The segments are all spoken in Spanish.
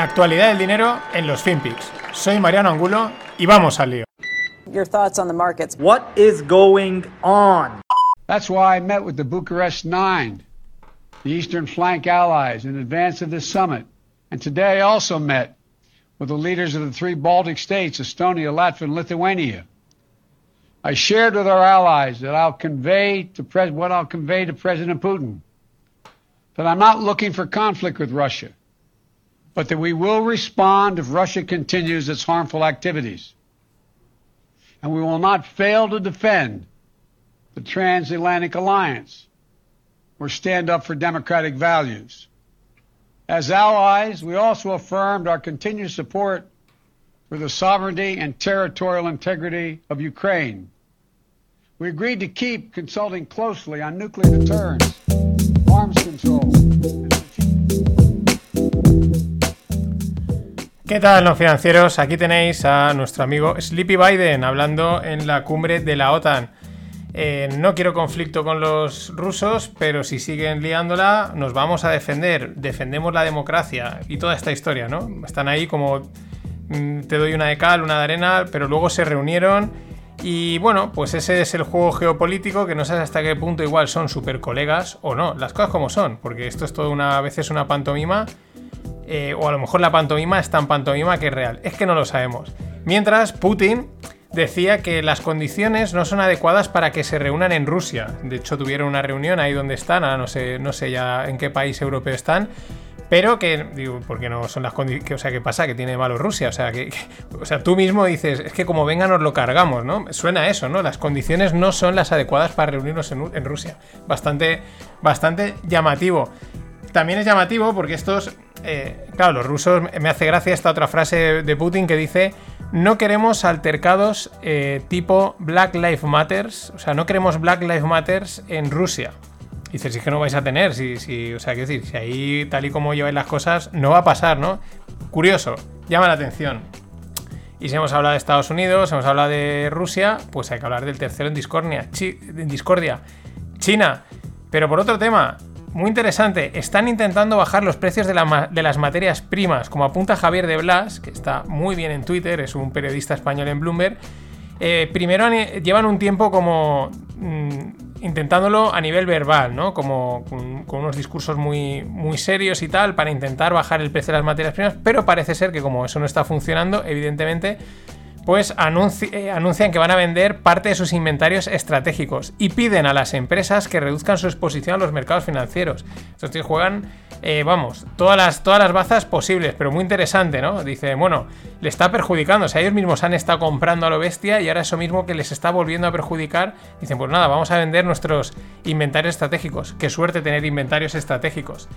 La actualidad del dinero en los FinPix. Soy Mariano Angulo y vamos al lío. Your thoughts on the markets. What is going on? That's why I met with the Bucharest Nine, the Eastern Flank allies, in advance of this summit. And today I also met with the leaders of the three Baltic states, Estonia, Latvia, and Lithuania. I shared with our allies that I'll convey to Pres- what I'll convey to President Putin, that I'm not looking for conflict with Russia, but that we will respond if Russia continues its harmful activities. And we will not fail to defend the transatlantic alliance or stand up for democratic values. As allies, we also affirmed our continued support for the sovereignty and territorial integrity of Ukraine. We agreed to keep consulting closely on nuclear deterrence, arms control, ¿Qué tal, no financieros? Aquí tenéis a nuestro amigo Sleepy Biden hablando en la cumbre de la OTAN. Eh, no quiero conflicto con los rusos, pero si siguen liándola, nos vamos a defender. Defendemos la democracia y toda esta historia, ¿no? Están ahí como mm, te doy una de cal, una de arena, pero luego se reunieron. Y bueno, pues ese es el juego geopolítico que no sabes hasta qué punto igual son super colegas o no. Las cosas como son, porque esto es todo una a veces una pantomima. Eh, o a lo mejor la pantomima es tan pantomima que es real. Es que no lo sabemos. Mientras, Putin decía que las condiciones no son adecuadas para que se reúnan en Rusia. De hecho, tuvieron una reunión ahí donde están, ahora no sé, no sé ya en qué país europeo están. Pero que, digo, porque no son las condiciones. O sea, ¿qué pasa? Que tiene malo Rusia. O sea, que, que- o sea, tú mismo dices, es que como venga nos lo cargamos, ¿no? Suena eso, ¿no? Las condiciones no son las adecuadas para reunirnos en, en Rusia. Bastante, bastante llamativo. También es llamativo porque estos. Eh, claro, los rusos. Me hace gracia esta otra frase de Putin que dice: No queremos altercados eh, tipo Black Lives Matters. O sea, no queremos Black Lives Matters en Rusia. Dices, si es que no vais a tener, si, si, o sea, quiero decir, si ahí tal y como lleváis las cosas, no va a pasar, ¿no? Curioso, llama la atención. Y si hemos hablado de Estados Unidos, hemos hablado de Rusia, pues hay que hablar del tercero en discordia, en discordia. China. Pero por otro tema, muy interesante, están intentando bajar los precios de, las materias primas, como apunta Javier de Blas, que está muy bien en Twitter, es un periodista español en Bloomberg. Eh, primero han- llevan un tiempo como mm, intentándolo a nivel verbal, ¿no? Como con, con unos discursos muy, muy serios y tal, para intentar bajar el precio de las materias primas, pero parece ser que como eso no está funcionando, evidentemente, pues eh, anuncian que van a vender parte de sus inventarios estratégicos y piden a las empresas que reduzcan su exposición a los mercados financieros. Estos tíos juegan, eh, vamos, todas las, todas las bazas posibles, pero muy interesante, ¿no? Dice, bueno, le está perjudicando, o sea, ellos mismos han estado comprando a lo bestia y ahora eso mismo que les está volviendo a perjudicar, dicen, pues nada, vamos a vender nuestros inventarios estratégicos. Qué suerte tener inventarios estratégicos.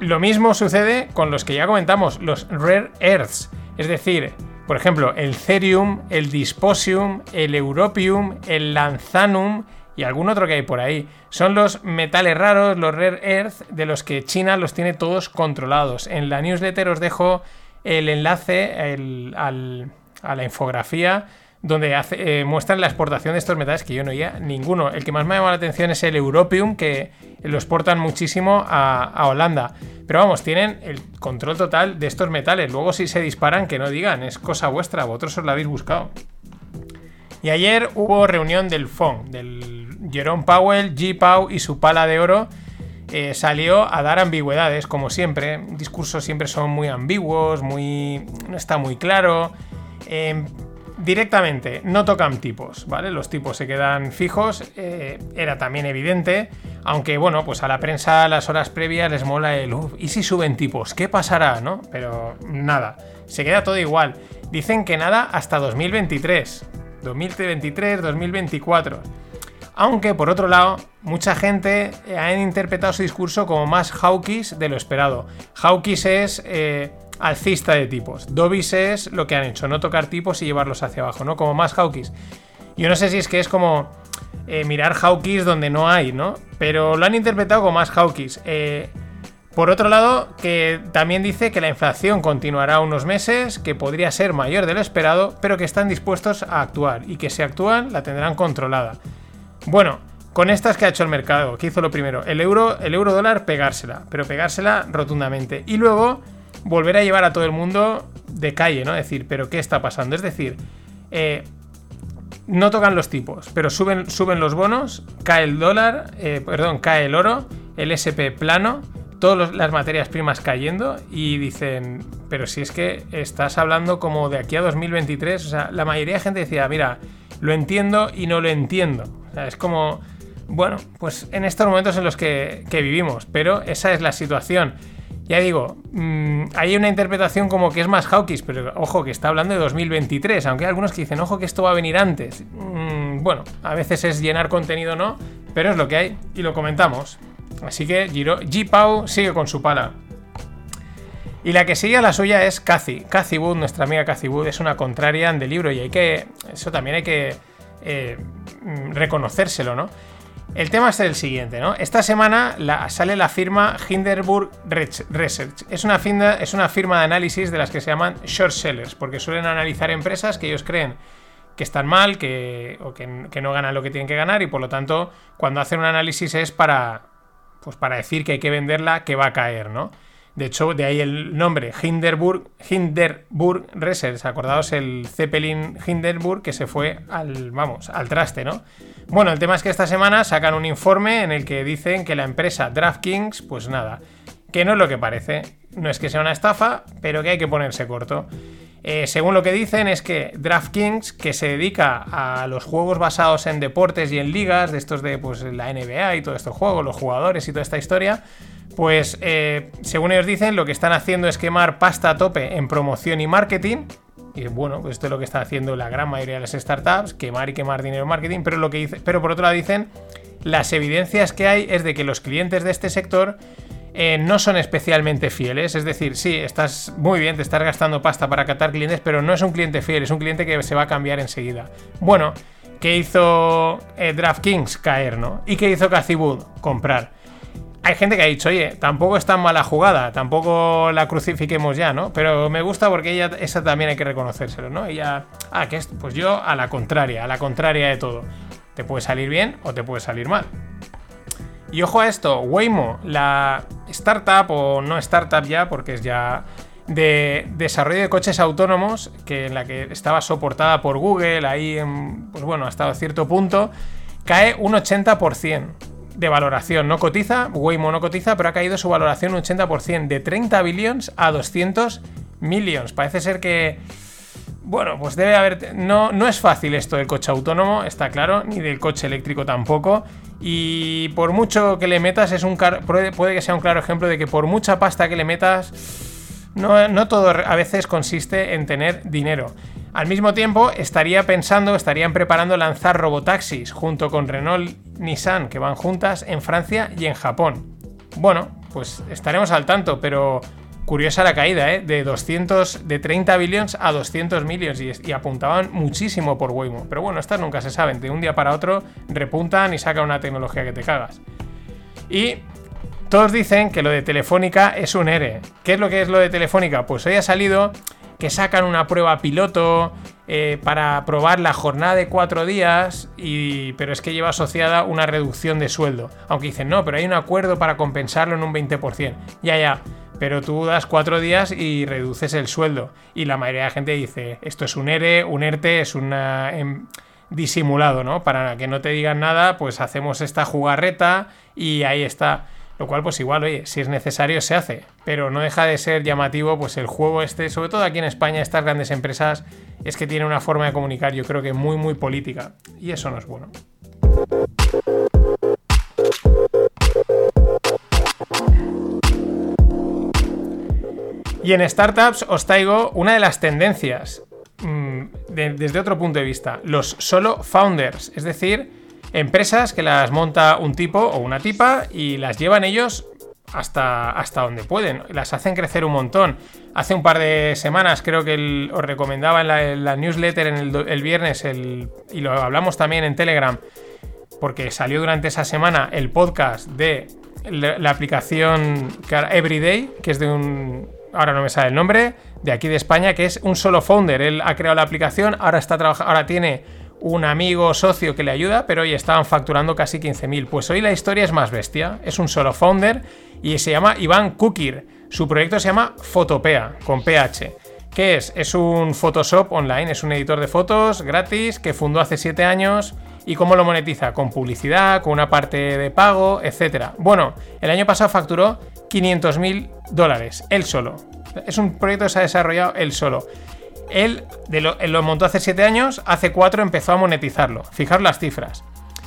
Lo mismo sucede con los que ya comentamos, los rare earths. Es decir, por ejemplo, el cerium, el dysprosium, el europium, el lanzanum y algún otro que hay por ahí. Son los metales raros, los rare earth, de los que China los tiene todos controlados. En la newsletter os dejo el enlace al- a la infografía donde eh, muestran la exportación de estos metales que yo no oía ninguno. El que más me ha llamado la atención es el Europium, que lo exportan muchísimo a, Holanda. Pero vamos, tienen el control total de estos metales. Luego si se disparan, que no digan, es cosa vuestra, vosotros os la habéis buscado. Y ayer hubo reunión del FON, del Jerome Powell, G. Pau y su pala de oro. eh, salió a dar ambigüedades, como siempre. Discursos siempre son muy ambiguos, muy. no está muy claro. Eh, directamente, no tocan tipos, ¿vale? Los tipos se quedan fijos, eh, era también evidente, aunque bueno, pues a la prensa las horas previas les mola el, "Uf, ¿y si suben tipos? ¿Qué pasará? ¿No? Pero nada, se queda todo igual. Dicen que nada hasta 2023, 2023, 2024. Aunque por otro lado, mucha gente eh, ha interpretado su discurso como más hawkish de lo esperado. Hawkish es eh, alcista de tipos. Dobbies es lo que han hecho, no tocar tipos y llevarlos hacia abajo, ¿no? Como más hawkish. Yo no sé si es que es como eh, mirar hawkish donde no hay, ¿no? Pero lo han interpretado como más hawkish. Eh, por otro lado, que también dice que la inflación continuará unos meses, que podría ser mayor de lo esperado, pero que están dispuestos a actuar y que si actúan la tendrán controlada. Bueno, con estas que ha hecho el mercado, ¿qué hizo lo primero? El euro, el euro dólar pegársela, pero pegársela rotundamente. Y luego volver a llevar a todo el mundo de calle, ¿no? Decir, pero ¿qué está pasando? Es decir, eh, no tocan los tipos, pero suben, suben los bonos, cae el dólar, eh, perdón, cae el oro, el SP plano, todas las materias primas cayendo y dicen, pero si es que estás hablando como de aquí a 2023, o sea, la mayoría de gente decía, mira, lo entiendo y no lo entiendo. O sea, es como, bueno, pues en estos momentos en los que, que vivimos, pero esa es la situación. Ya digo, mmm, hay una interpretación como que es más hawkish, pero ojo, que está hablando de 2023, aunque hay algunos que dicen, ojo, que esto va a venir antes. Mmm, bueno, a veces es llenar contenido, ¿no? Pero es lo que hay y lo comentamos. Así que Giro, G-Pau sigue con su pala. Y la que sigue a la suya es Cathy. Cathy Wood, nuestra amiga Cathy Wood, es una contraria de libro y hay que. Eso también hay que eh, reconocérselo, ¿no? El tema es el siguiente, ¿no? Esta semana sale la firma Hinderburg Research. Es una, firma, es una firma de análisis de las que se llaman short sellers, porque suelen analizar empresas que ellos creen que están mal, que, o que, que no ganan lo que tienen que ganar, y por lo tanto, cuando hacen un análisis es para, pues para decir que hay que venderla, que va a caer, ¿no? De hecho, de ahí el nombre, Hinderburg, Hinderburg Research. Acordaos el Zeppelin Hinderburg que se fue al, vamos, al traste, ¿no? Bueno, el tema es que esta semana sacan un informe en el que dicen que la empresa DraftKings, pues nada, que no es lo que parece. No es que sea una estafa, pero que hay que ponerse corto. Eh, según lo que dicen es que DraftKings, que se dedica a los juegos basados en deportes y en ligas, de estos de pues, la NBA y todos estos juegos, los jugadores y toda esta historia, pues eh, según ellos dicen, lo que están haciendo es quemar pasta a tope en promoción y marketing. Y bueno, pues esto es lo que está haciendo la gran mayoría de las startups, quemar y quemar dinero en marketing, pero lo que dice, pero por otro lado dicen, las evidencias que hay es de que los clientes de este sector eh, no son especialmente fieles. Es decir, sí, estás muy bien, te estás gastando pasta para captar clientes, pero no es un cliente fiel, es un cliente que se va a cambiar enseguida. Bueno, ¿qué hizo eh, DraftKings? Caer, ¿no? ¿Y qué hizo Cathy? Comprar hay gente que ha dicho, oye, tampoco es tan mala jugada, tampoco la crucifiquemos ya, ¿no? Pero me gusta porque ella, esa también hay que reconocérselo, ¿no? Ella, ah, que es, pues yo a la contraria, a la contraria de todo. Te puede salir bien o te puede salir mal. Y ojo a esto, Waymo, la startup o no startup ya, porque es ya de desarrollo de coches autónomos, que en la que estaba soportada por Google, ahí, en, pues bueno, hasta cierto punto, cae un 80% de valoración. No cotiza, Waymo no cotiza, pero ha caído su valoración un 80%, de 30 billions a 200 millions. Parece ser que... Bueno, pues debe haber... No, no es fácil esto del coche autónomo, está claro, ni del coche eléctrico tampoco. Y por mucho que le metas, es un puede que sea un claro ejemplo de que por mucha pasta que le metas, no, no todo a veces consiste en tener dinero. Al mismo tiempo, estaría pensando, estarían preparando lanzar robotaxis junto con Renault Nissan, que van juntas en Francia y en Japón. Bueno, pues estaremos al tanto, pero curiosa la caída, ¿eh? De 200, de 30 billions a 200 millions y, apuntaban muchísimo por Waymo. Pero bueno, estas nunca se saben, de un día para otro repuntan y sacan una tecnología que te cagas. Y todos dicen que lo de Telefónica es un ERE. ¿Qué es lo que es lo de Telefónica? Pues hoy ha salido que sacan una prueba piloto eh, para probar la jornada de cuatro días, y, pero es que lleva asociada una reducción de sueldo. Aunque dicen, no, pero hay un acuerdo para compensarlo en un 20%. Ya, ya, pero tú das cuatro días y reduces el sueldo. Y la mayoría de la gente dice, esto es un ERE, un ERTE, es una... Em, disimulado, ¿no? Para que no te digan nada, pues hacemos esta jugarreta y ahí está. Lo cual, pues igual, oye, si es necesario se hace. Pero no deja de ser llamativo, pues el juego este, sobre todo aquí en España, estas grandes empresas, es que tienen una forma de comunicar, yo creo que muy, muy política. Y eso no es bueno. Y en startups os traigo una de las tendencias de, desde otro punto de vista, los solo founders, es decir, empresas que las monta un tipo o una tipa y las llevan ellos hasta, hasta donde pueden, las hacen crecer un montón. Hace un par de semanas creo que os recomendaba en la, newsletter en el, viernes y lo hablamos también en Telegram, porque salió durante esa semana el podcast de la, aplicación Everyday, que es de un... Ahora no me sale el nombre, de aquí de España, que es un solo founder. Él ha creado la aplicación, ahora está ahora tiene un amigo socio que le ayuda, pero hoy estaban facturando casi 15.000. Pues hoy la historia es más bestia. Es un solo founder y se llama Iván Kukir. Su proyecto se llama Fotopea, con PH. ¿Qué es? Es un Photoshop online, es un editor de fotos gratis que fundó hace 7 años. ¿Y cómo lo monetiza? Con publicidad, con una parte de pago, etc. Bueno, el año pasado facturó 500.000 dólares, él solo. Es un proyecto que se ha desarrollado él solo. Él, lo, montó hace 7 años, hace 4 empezó a monetizarlo. Fijaros las cifras.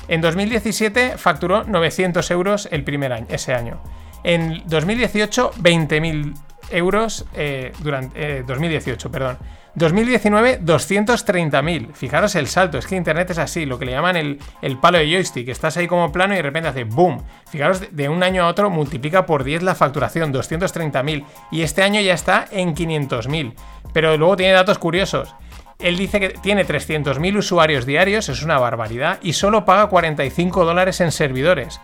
En 2017 facturó 900 euros el primer año, ese año. En 2018, 20.000 euros eh, durante 2018, eh, perdón. 2019, 230.000. Fijaros el salto, es que Internet es así, lo que le llaman el, el, palo de joystick. Estás ahí como plano y de repente hace boom. Fijaros, de un año a otro multiplica por 10 la facturación, 230.000. Y este año ya está en 500.000. Pero luego tiene datos curiosos. Él dice que tiene 300.000 usuarios diarios, es una barbaridad, y solo paga 45 dólares en servidores.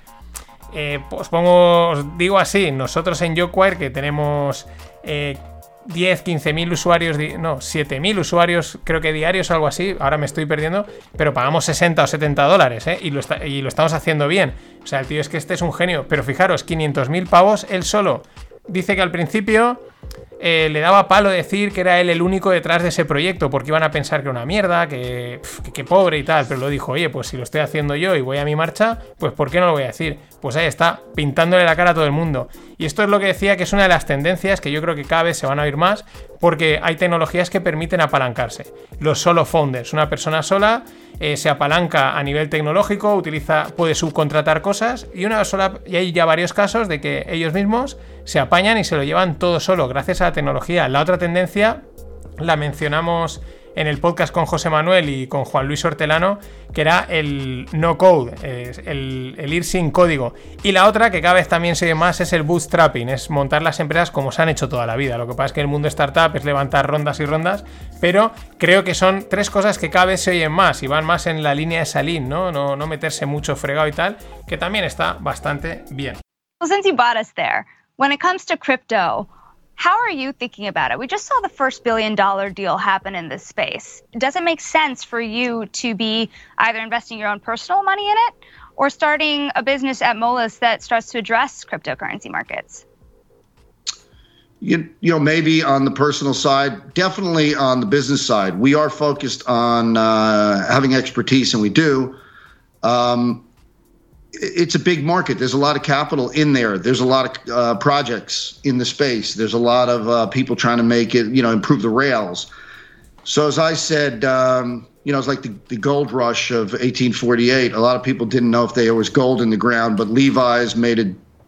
Eh, pues pongo, os digo así, nosotros en YoQuire que tenemos 10, 15 mil usuarios, no, 7 mil usuarios creo que diarios o algo así, ahora me estoy perdiendo, pero pagamos 60 o 70 dólares, ¿eh? Y lo, y lo estamos haciendo bien. O sea, el tío es que este es un genio, pero fijaros, 500 mil pavos él solo. Dice que al principio eh, le daba palo decir que era él el único detrás de ese proyecto, porque iban a pensar que era una mierda, que, que, pobre y tal, pero lo dijo, oye, pues si lo estoy haciendo yo y voy a mi marcha, pues ¿por qué no lo voy a decir? Pues ahí está, pintándole la cara a todo el mundo. Y esto es lo que decía que es una de las tendencias que yo creo que cada vez se van a oír más, porque hay tecnologías que permiten apalancarse. Los solo founders, una persona sola eh, se apalanca a nivel tecnológico, utiliza, puede subcontratar cosas y una sola, y hay ya varios casos de que ellos mismos se apañan y se lo llevan todo solo gracias a la tecnología. La otra tendencia la mencionamos en el podcast con José Manuel y con Juan Luis Hortelano, que era el no code, el, ir sin código. Y la otra, que cada vez también se ve más, es el bootstrapping, es montar las empresas como se han hecho toda la vida. Lo que pasa es que el mundo startup es levantar rondas y rondas, pero creo que son tres cosas que cada vez se oyen más y van más en la línea de Salín, ¿no? No, no meterse mucho fregado y tal, que también está bastante bien. since you bought us there, when it comes to crypto, How are you thinking about it? We just saw the first billion dollar deal happen in this space. Does it make sense for you to be either investing your own personal money in it or starting a business at Moelis that starts to address cryptocurrency markets? You, you know, maybe on the personal side, definitely on the business side. We are focused on uh, having expertise, and we do. Um, it's a big market. There's a lot of capital in there. There's a lot of uh, projects in the space. There's a lot of uh, people trying to make it, you know, improve the rails. So as I said, um, you know, it's like the, the gold rush of 1848. A lot of people didn't know if there was gold in the ground, but Levi's made a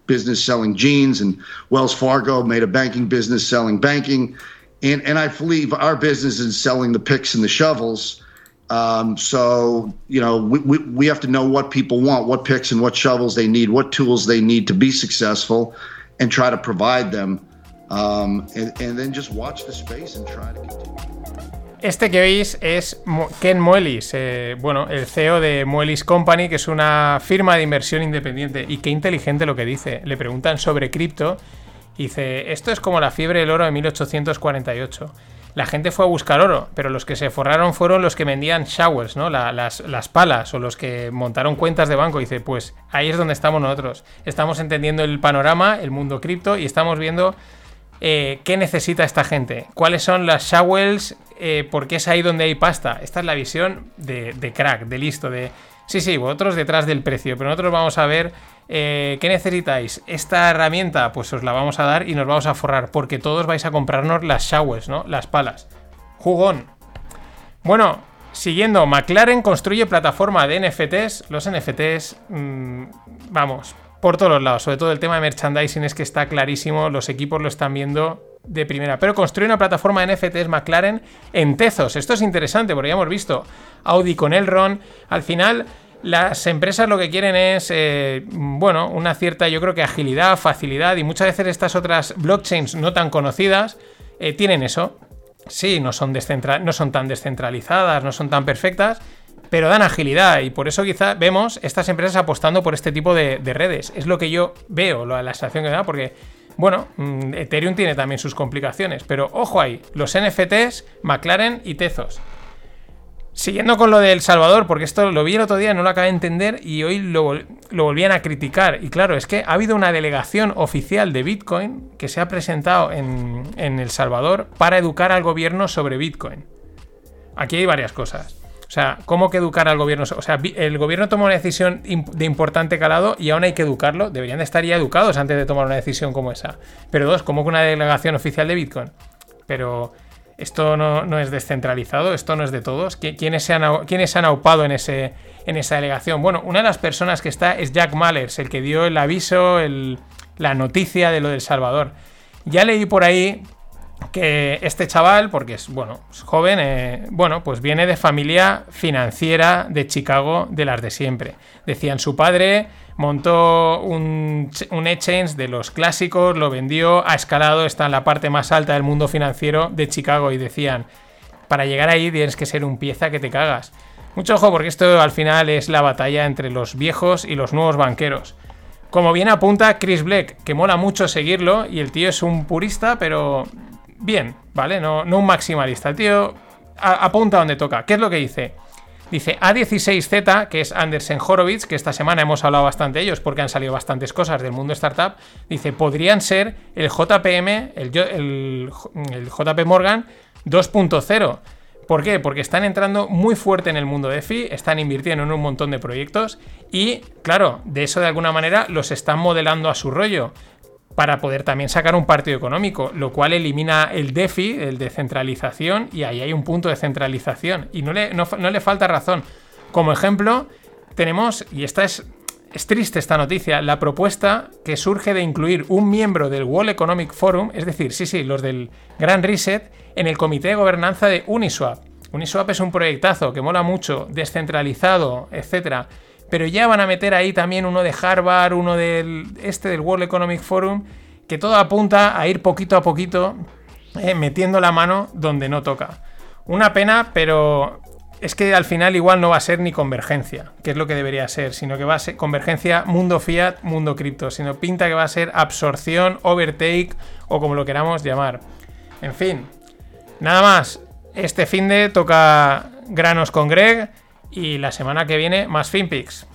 business selling jeans, and Wells Fargo made a banking business selling banking. And and I believe our business is selling the picks and the shovels um, so, you know, we, we, we have to know what people want, what picks and what shovels they need, what tools they need to be successful, and try to provide them. Um, and, and then just watch the space and try to continue. Este que veis es Ken Moelis, eh, bueno, el CEO de Moelis Company, que es una firma de inversión independiente. Y qué inteligente lo que dice. Le preguntan sobre cripto. Y dice, esto es como la fiebre del oro de 1848 la gente fue a buscar oro, pero los que se forraron fueron los que vendían showers, ¿no? las, palas o los que montaron cuentas de banco. Y dice, pues ahí es donde estamos nosotros. Estamos entendiendo el panorama, el mundo cripto y estamos viendo eh, qué necesita esta gente, cuáles son las showers, eh, porque es ahí donde hay pasta. Esta es la visión de, de crack, de listo, de... Sí, sí, vosotros detrás del precio, pero nosotros vamos a ver eh, ¿Qué necesitáis? Esta herramienta, pues os la vamos a dar y nos vamos a forrar, porque todos vais a comprarnos las showers, ¿no? Las palas. Jugón. Bueno, siguiendo, McLaren construye plataforma de NFTs. Los NFTs, mm, vamos, por todos los lados. Sobre todo el tema de merchandising es que está clarísimo, los equipos lo están viendo de primera. Pero construye una plataforma de NFTs McLaren en Tezos. Esto es interesante porque ya hemos visto Audi con Elron. Al final las empresas lo que quieren es, eh, bueno, una cierta, yo creo que agilidad, facilidad, y muchas veces estas otras blockchains no tan conocidas eh, tienen eso. Sí, no son, no son tan descentralizadas, no son tan perfectas, pero dan agilidad y por eso quizá vemos estas empresas apostando por este tipo de, redes. Es lo que yo veo, la, la sensación que me da, porque, bueno, mm, Ethereum tiene también sus complicaciones, pero ojo ahí, los NFTs, McLaren y Tezos. Siguiendo con lo de El Salvador, porque esto lo vi el otro día, no lo acabé de entender y hoy lo, volvían a criticar. Y claro, es que ha habido una delegación oficial de Bitcoin que se ha presentado en, en El Salvador para educar al gobierno sobre Bitcoin. Aquí hay varias cosas. O sea, ¿cómo que educar al gobierno? O sea, el gobierno toma una decisión de importante calado y aún hay que educarlo. Deberían de estar ya educados antes de tomar una decisión como esa. Pero dos, ¿cómo que una delegación oficial de Bitcoin? Pero esto no, es descentralizado, esto no es de todos. ¿Quiénes se han, han aupado en, ese, en esa delegación? Bueno, una de las personas que está es Jack Mallers, el que dio el aviso, la noticia de lo del Salvador. Ya leí por ahí que este chaval, porque es, bueno, es joven, eh, bueno, pues viene de familia financiera de Chicago, de las de siempre. Decían su padre montó un, un exchange de los clásicos, lo vendió, ha escalado, está en la parte más alta del mundo financiero de Chicago y decían, para llegar ahí tienes que ser un pieza que te cagas. Mucho ojo porque esto al final es la batalla entre los viejos y los nuevos banqueros. Como bien apunta Chris Black, que mola mucho seguirlo y el tío es un purista, pero bien, ¿vale? No, no un maximalista. El tío apunta donde toca. ¿Qué es lo que dice? Dice A16Z, que es Andersen Horowitz, que esta semana hemos hablado bastante de ellos porque han salido bastantes cosas del mundo startup. Dice, podrían ser el JPM, el, el, JP Morgan 2.0. ¿Por qué? Porque están entrando muy fuerte en el mundo de FI, están invirtiendo en un montón de proyectos y, claro, de eso de alguna manera los están modelando a su rollo para poder también sacar un partido económico, lo cual elimina el DeFi, el de centralización, y ahí hay un punto de centralización. Y no le, no, le falta razón. Como ejemplo, tenemos, y esta es, es triste esta noticia, la propuesta que surge de incluir un miembro del World Economic Forum, es decir, sí, sí, los del Gran Reset, en el comité de gobernanza de Uniswap. Uniswap es un proyectazo que mola mucho, descentralizado, etcétera pero ya van a meter ahí también uno de Harvard, uno del este del World Economic Forum, que todo apunta a ir poquito a poquito eh, metiendo la mano donde no toca. Una pena, pero es que al final igual no va a ser ni convergencia, que es lo que debería ser, sino que va a ser convergencia mundo fiat, mundo cripto, sino pinta que va a ser absorción, overtake o como lo queramos llamar. En fin, nada más. Este fin de toca granos con Greg y la semana que viene más FinPix.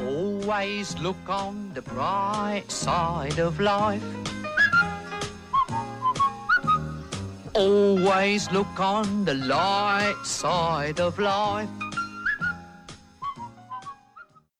Always look on the bright side of life. Always look on the light side of life.